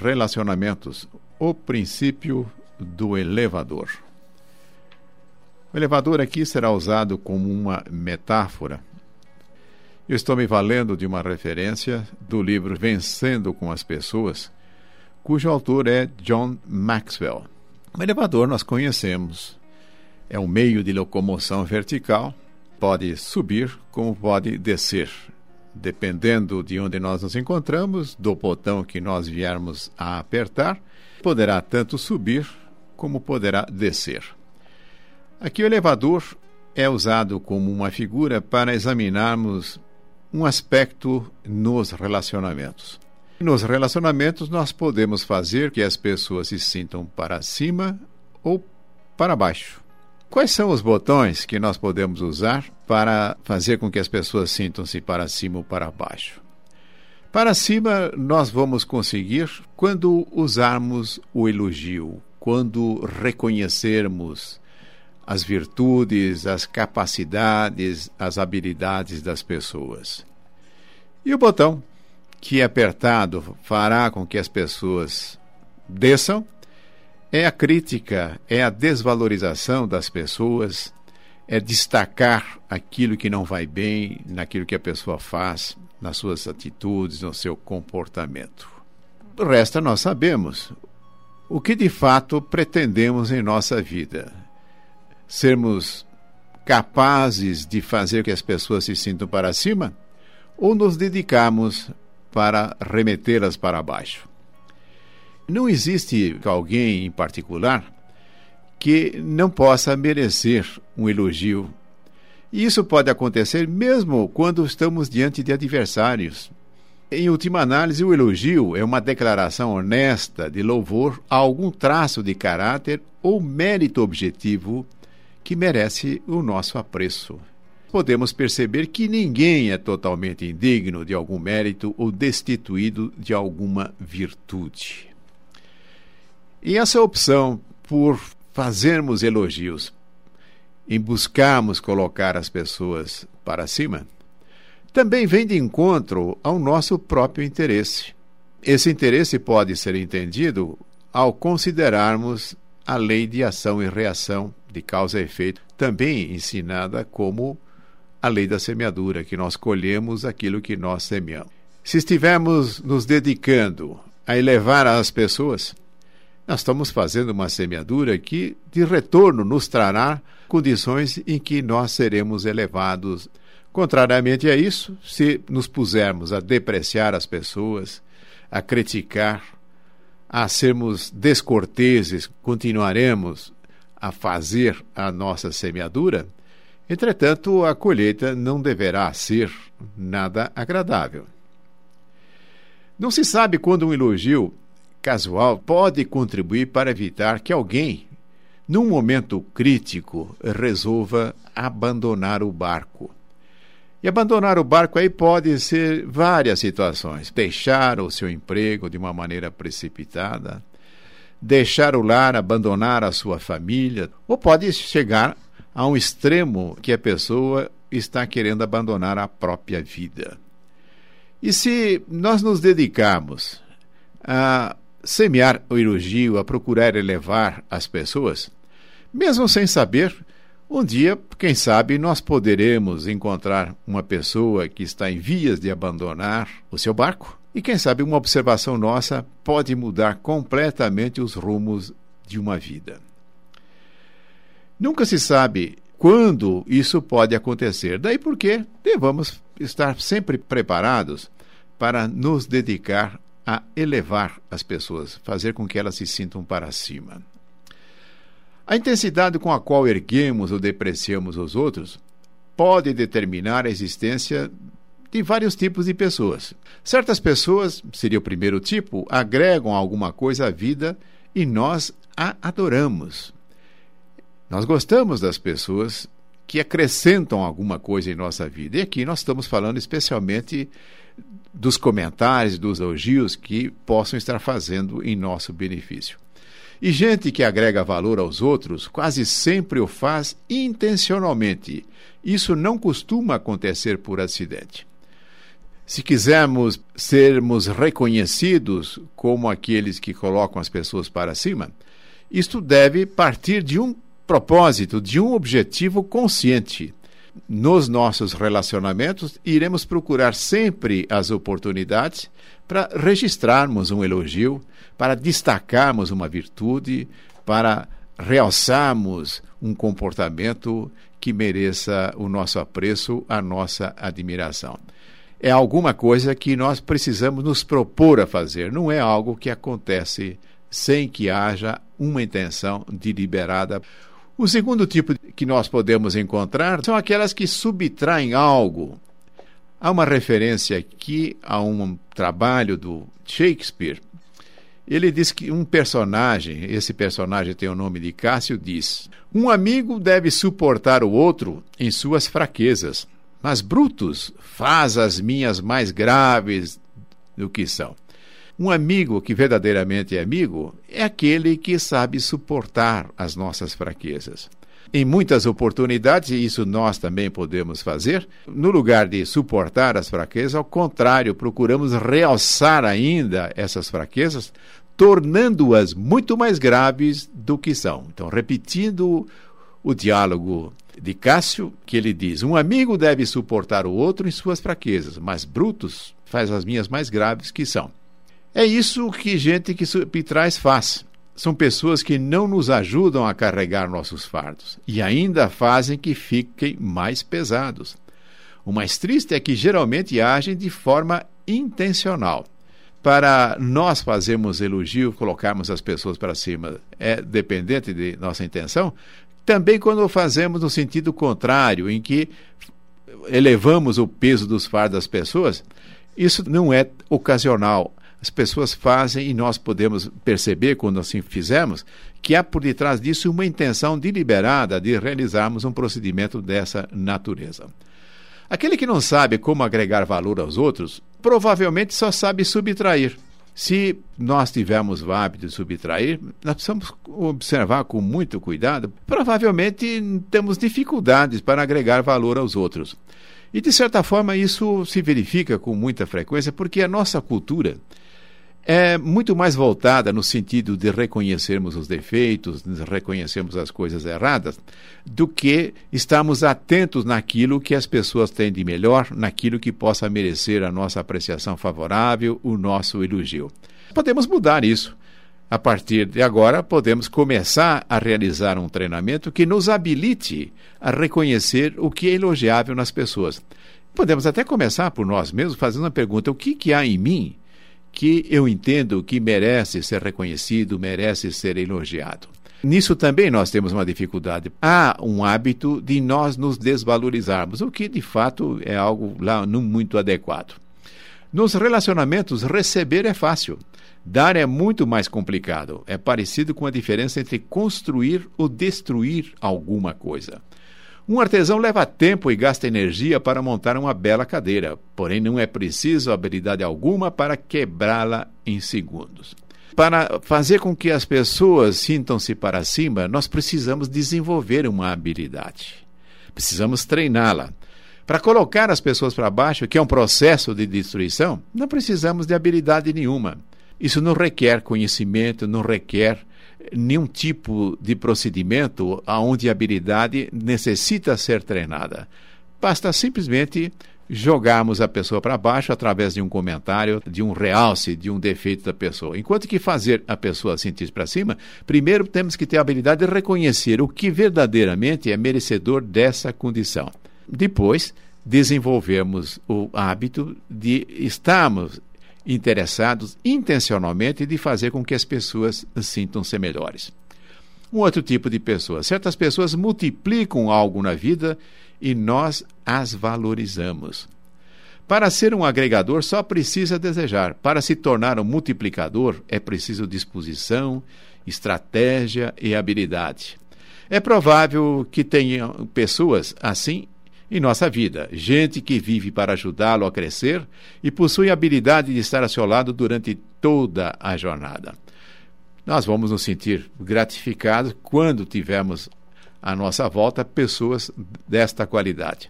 relacionamentos, o princípio do elevador. O elevador aqui será usado como uma metáfora. Eu estou me valendo de uma referência do livro Vencendo com as Pessoas, cujo autor é John Maxwell. O elevador nós conhecemos. É um meio de locomoção vertical, pode subir como pode descer dependendo de onde nós nos encontramos, do botão que nós viermos a apertar, poderá tanto subir como poderá descer. Aqui o elevador é usado como uma figura para examinarmos um aspecto nos relacionamentos. Nos relacionamentos, nós podemos fazer que as pessoas se sintam para cima ou para baixo. Quais são os botões que nós podemos usar para fazer com que as pessoas sintam-se para cima ou para baixo? Para cima, nós vamos conseguir quando usarmos o elogio, quando reconhecermos as virtudes, as capacidades, as habilidades das pessoas. E o botão que apertado fará com que as pessoas desçam é a crítica, é a desvalorização das pessoas, é destacar aquilo que não vai bem naquilo que a pessoa faz, nas suas atitudes, no seu comportamento. O resto nós sabemos. O que de fato pretendemos em nossa vida? Sermos capazes de fazer que as pessoas se sintam para cima? Ou nos dedicamos para remetê-las para baixo? Não existe alguém em particular que não possa merecer um elogio. E isso pode acontecer mesmo quando estamos diante de adversários. Em última análise, o elogio é uma declaração honesta de louvor a algum traço de caráter ou mérito objetivo que merece o nosso apreço. Podemos perceber que ninguém é totalmente indigno de algum mérito ou destituído de alguma virtude. E essa opção por fazermos elogios, em buscarmos colocar as pessoas para cima, também vem de encontro ao nosso próprio interesse. Esse interesse pode ser entendido ao considerarmos a lei de ação e reação, de causa e efeito, também ensinada como a lei da semeadura, que nós colhemos aquilo que nós semeamos. Se estivermos nos dedicando a elevar as pessoas, nós estamos fazendo uma semeadura que, de retorno, nos trará condições em que nós seremos elevados. Contrariamente a isso, se nos pusermos a depreciar as pessoas, a criticar, a sermos descorteses, continuaremos a fazer a nossa semeadura. Entretanto, a colheita não deverá ser nada agradável. Não se sabe quando um elogio casual pode contribuir para evitar que alguém, num momento crítico, resolva abandonar o barco. E abandonar o barco aí pode ser várias situações. Deixar o seu emprego de uma maneira precipitada, deixar o lar, abandonar a sua família, ou pode chegar a um extremo que a pessoa está querendo abandonar a própria vida. E se nós nos dedicarmos a semear o elogio, a procurar elevar as pessoas, mesmo sem saber, um dia, quem sabe, nós poderemos encontrar uma pessoa que está em vias de abandonar o seu barco. E, quem sabe, uma observação nossa pode mudar completamente os rumos de uma vida. Nunca se sabe quando isso pode acontecer, daí porque devemos estar sempre preparados para nos dedicar a elevar as pessoas, fazer com que elas se sintam para cima. A intensidade com a qual erguemos ou depreciamos os outros pode determinar a existência de vários tipos de pessoas. Certas pessoas, seria o primeiro tipo, agregam alguma coisa à vida e nós a adoramos. Nós gostamos das pessoas que acrescentam alguma coisa em nossa vida. E aqui nós estamos falando especialmente dos comentários, dos elogios que possam estar fazendo em nosso benefício. E gente que agrega valor aos outros quase sempre o faz intencionalmente. Isso não costuma acontecer por acidente. Se quisermos sermos reconhecidos como aqueles que colocam as pessoas para cima, isto deve partir de um propósito, de um objetivo consciente. Nos nossos relacionamentos, iremos procurar sempre as oportunidades para registrarmos um elogio, para destacarmos uma virtude, para realçarmos um comportamento que mereça o nosso apreço, a nossa admiração. É alguma coisa que nós precisamos nos propor a fazer, não é algo que acontece sem que haja uma intenção deliberada. O segundo tipo que nós podemos encontrar são aquelas que subtraem algo. Há uma referência aqui a um trabalho do Shakespeare. Ele diz que um personagem, esse personagem tem o nome de Cássio, diz: Um amigo deve suportar o outro em suas fraquezas, mas Brutus faz as minhas mais graves do que são. Um amigo que verdadeiramente é amigo é aquele que sabe suportar as nossas fraquezas. Em muitas oportunidades, e isso nós também podemos fazer, no lugar de suportar as fraquezas, ao contrário, procuramos realçar ainda essas fraquezas, tornando-as muito mais graves do que são. Então, repetindo o diálogo de Cássio, que ele diz: Um amigo deve suportar o outro em suas fraquezas, mas Brutus faz as minhas mais graves que são. É isso que gente que traz faz. São pessoas que não nos ajudam a carregar nossos fardos e ainda fazem que fiquem mais pesados. O mais triste é que geralmente agem de forma intencional. Para nós fazermos elogio, colocarmos as pessoas para cima, é dependente de nossa intenção. Também quando fazemos no sentido contrário, em que elevamos o peso dos fardos das pessoas, isso não é ocasional, as pessoas fazem e nós podemos perceber, quando assim fizermos, que há por detrás disso uma intenção deliberada de realizarmos um procedimento dessa natureza. Aquele que não sabe como agregar valor aos outros, provavelmente só sabe subtrair. Se nós tivermos o hábito de subtrair, nós precisamos observar com muito cuidado. Provavelmente temos dificuldades para agregar valor aos outros. E, de certa forma, isso se verifica com muita frequência porque a nossa cultura é muito mais voltada no sentido de reconhecermos os defeitos, de reconhecermos as coisas erradas, do que estarmos atentos naquilo que as pessoas têm de melhor, naquilo que possa merecer a nossa apreciação favorável, o nosso elogio. Podemos mudar isso. A partir de agora, podemos começar a realizar um treinamento que nos habilite a reconhecer o que é elogiável nas pessoas. Podemos até começar por nós mesmos fazendo uma pergunta: o que, que há em mim que eu entendo que merece ser reconhecido, merece ser elogiado. Nisso também nós temos uma dificuldade. Há um hábito de nós nos desvalorizarmos, o que de fato é algo lá não muito adequado. Nos relacionamentos, receber é fácil. Dar é muito mais complicado. É parecido com a diferença entre construir ou destruir alguma coisa. Um artesão leva tempo e gasta energia para montar uma bela cadeira, porém não é preciso habilidade alguma para quebrá-la em segundos. Para fazer com que as pessoas sintam-se para cima, nós precisamos desenvolver uma habilidade. Precisamos treiná-la. Para colocar as pessoas para baixo, que é um processo de destruição, não precisamos de habilidade nenhuma. Isso não requer conhecimento, não requer nenhum tipo de procedimento onde a habilidade necessita ser treinada. Basta simplesmente jogarmos a pessoa para baixo através de um comentário, de um realce, de um defeito da pessoa. Enquanto que fazer a pessoa sentir para cima, primeiro temos que ter a habilidade de reconhecer o que verdadeiramente é merecedor dessa condição. Depois, desenvolvemos o hábito de estarmos interessados intencionalmente de fazer com que as pessoas sintam-se melhores. Um outro tipo de pessoa. Certas pessoas multiplicam algo na vida e nós as valorizamos. Para ser um agregador, só precisa desejar. Para se tornar um multiplicador, é preciso disposição, estratégia e habilidade. É provável que tenham pessoas assim em nossa vida. Gente que vive para ajudá-lo a crescer e possui a habilidade de estar a seu lado durante toda a jornada. Nós vamos nos sentir gratificados quando tivermos à nossa volta pessoas desta qualidade.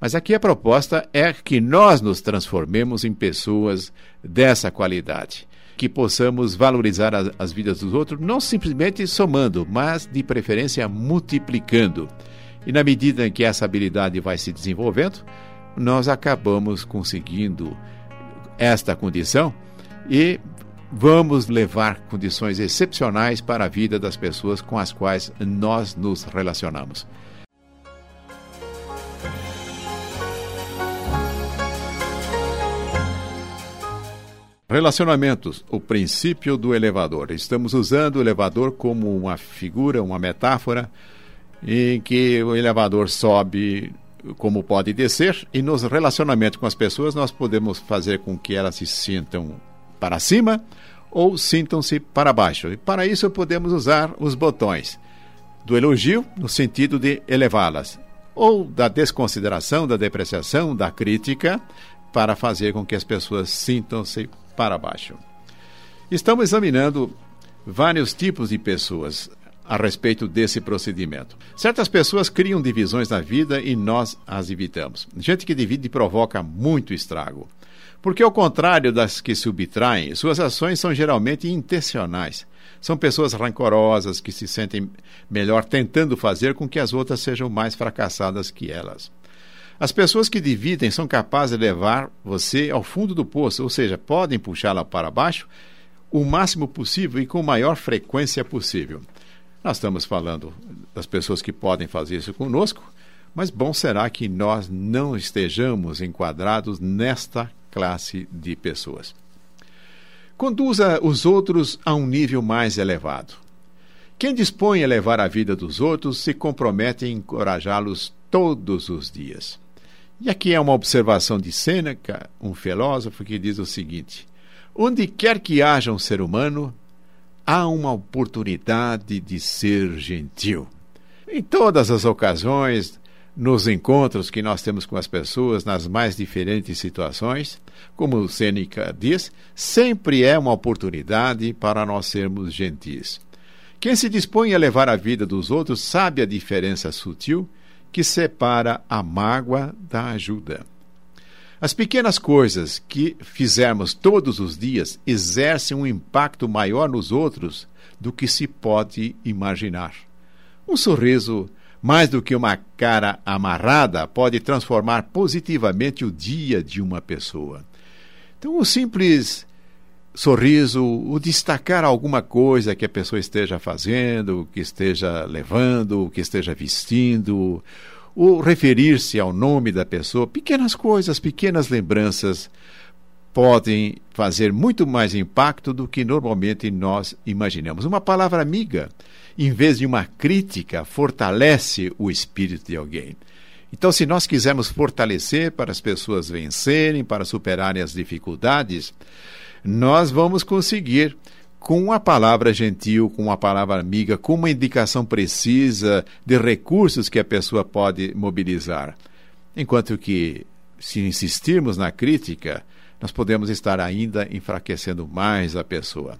Mas aqui a proposta é que nós nos transformemos em pessoas dessa qualidade, que possamos valorizar as, as vidas dos outros, não simplesmente somando, mas de preferência multiplicando. E na medida em que essa habilidade vai se desenvolvendo, nós acabamos conseguindo esta condição e vamos levar condições excepcionais para a vida das pessoas com as quais nós nos relacionamos. Relacionamentos, o princípio do elevador. Estamos usando o elevador como uma figura, uma metáfora, em que o elevador sobe como pode descer, e nos relacionamentos com as pessoas nós podemos fazer com que elas se sintam para cima ou sintam-se para baixo. E para isso podemos usar os botões do elogio, no sentido de elevá-las, ou da desconsideração, da depreciação, da crítica, para fazer com que as pessoas sintam-se para baixo. Estamos examinando vários tipos de pessoas a respeito desse procedimento. Certas pessoas criam divisões na vida e nós as evitamos. Gente que divide provoca muito estrago. Porque, ao contrário das que subtraem, suas ações são geralmente intencionais. São pessoas rancorosas que se sentem melhor tentando fazer com que as outras sejam mais fracassadas que elas. As pessoas que dividem são capazes de levar você ao fundo do poço, ou seja, podem puxá-la para baixo o máximo possível e com maior frequência possível. Nós estamos falando das pessoas que podem fazer isso conosco, mas bom será que nós não estejamos enquadrados nesta classe de pessoas. Conduza os outros a um nível mais elevado. Quem dispõe a levar a vida dos outros se compromete em encorajá-los todos os dias. E aqui é uma observação de Sêneca, um filósofo, que diz o seguinte: Onde quer que haja um ser humano, há uma oportunidade de ser gentil. Em todas as ocasiões, nos encontros que nós temos com as pessoas nas mais diferentes situações, como o Sêneca diz, sempre é uma oportunidade para nós sermos gentis. Quem se dispõe a levar a vida dos outros sabe a diferença sutil que separa a mágoa da ajuda. As pequenas coisas que fizermos todos os dias exercem um impacto maior nos outros do que se pode imaginar. Um sorriso mais do que uma cara amarrada, pode transformar positivamente o dia de uma pessoa. Então, o simples sorriso, o destacar alguma coisa que a pessoa esteja fazendo, que esteja levando, que esteja vestindo, o referir-se ao nome da pessoa, pequenas coisas, pequenas lembranças podem fazer muito mais impacto do que normalmente nós imaginamos. Uma palavra amiga, em vez de uma crítica, fortalece o espírito de alguém. Então, se nós quisermos fortalecer para as pessoas vencerem, para superarem as dificuldades, nós vamos conseguir com uma palavra gentil, com uma palavra amiga, com uma indicação precisa de recursos que a pessoa pode mobilizar. Enquanto que, se insistirmos na crítica, nós podemos estar ainda enfraquecendo mais a pessoa.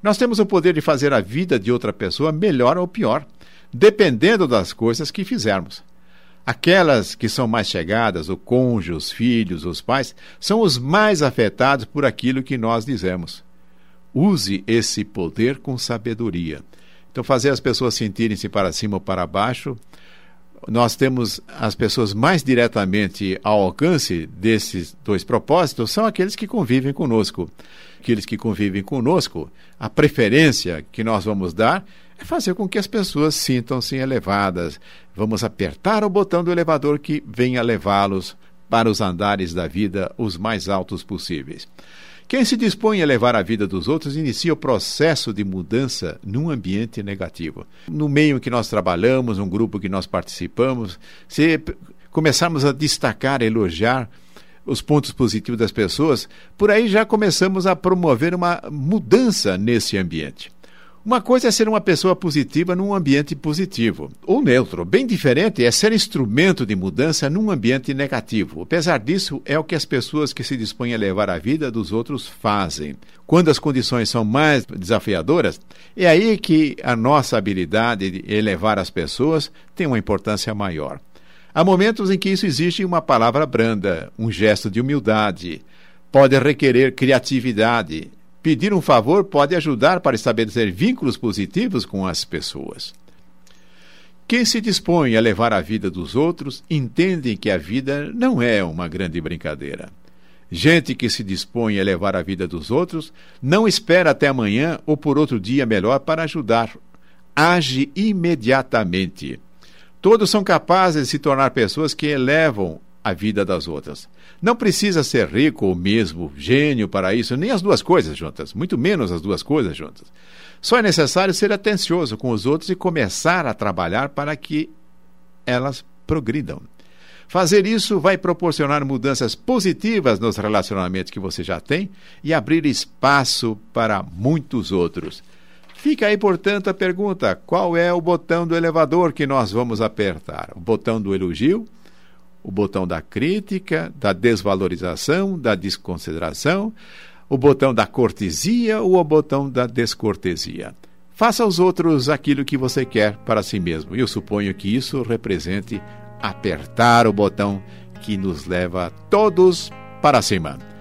Nós temos o poder de fazer a vida de outra pessoa melhor ou pior, dependendo das coisas que fizermos. Aquelas que são mais chegadas, o cônjuge, os filhos, os pais, são os mais afetados por aquilo que nós dizemos. Use esse poder com sabedoria. Então, fazer as pessoas sentirem-se para cima ou para baixo nós temos as pessoas mais diretamente ao alcance desses dois propósitos são aqueles que convivem conosco. Aqueles que convivem conosco, a preferência que nós vamos dar é fazer com que as pessoas sintam-se elevadas. Vamos apertar o botão do elevador que venha levá-los para os andares da vida os mais altos possíveis. Quem se dispõe a levar a vida dos outros inicia o processo de mudança num ambiente negativo. No meio em que nós trabalhamos, um grupo que nós participamos, se começarmos a destacar, elogiar os pontos positivos das pessoas, por aí já começamos a promover uma mudança nesse ambiente. Uma coisa é ser uma pessoa positiva num ambiente positivo, ou neutro. Bem diferente é ser instrumento de mudança num ambiente negativo. Apesar disso, é o que as pessoas que se dispõem a levar a vida dos outros fazem. Quando as condições são mais desafiadoras, é aí que a nossa habilidade de elevar as pessoas tem uma importância maior. Há momentos em que isso exige uma palavra branda, um gesto de humildade. Pode requerer criatividade. Pedir um favor pode ajudar para estabelecer vínculos positivos com as pessoas. Quem se dispõe a levar a vida dos outros entende que a vida não é uma grande brincadeira. Gente que se dispõe a levar a vida dos outros não espera até amanhã ou por outro dia melhor para ajudar. Age imediatamente. Todos são capazes de se tornar pessoas que elevam a vida das outras. Não precisa ser rico ou mesmo gênio para isso, nem as duas coisas juntas, muito menos as duas coisas juntas. Só é necessário ser atencioso com os outros e começar a trabalhar para que elas progridam. Fazer isso vai proporcionar mudanças positivas nos relacionamentos que você já tem e abrir espaço para muitos outros. Fica aí, portanto, a pergunta: qual é o botão do elevador que nós vamos apertar? O botão do elogio? O botão da crítica, da desvalorização, da desconsideração? O botão da cortesia ou o botão da descortesia? Faça aos outros aquilo que você quer para si mesmo. Eu suponho que isso represente apertar o botão que nos leva todos para cima.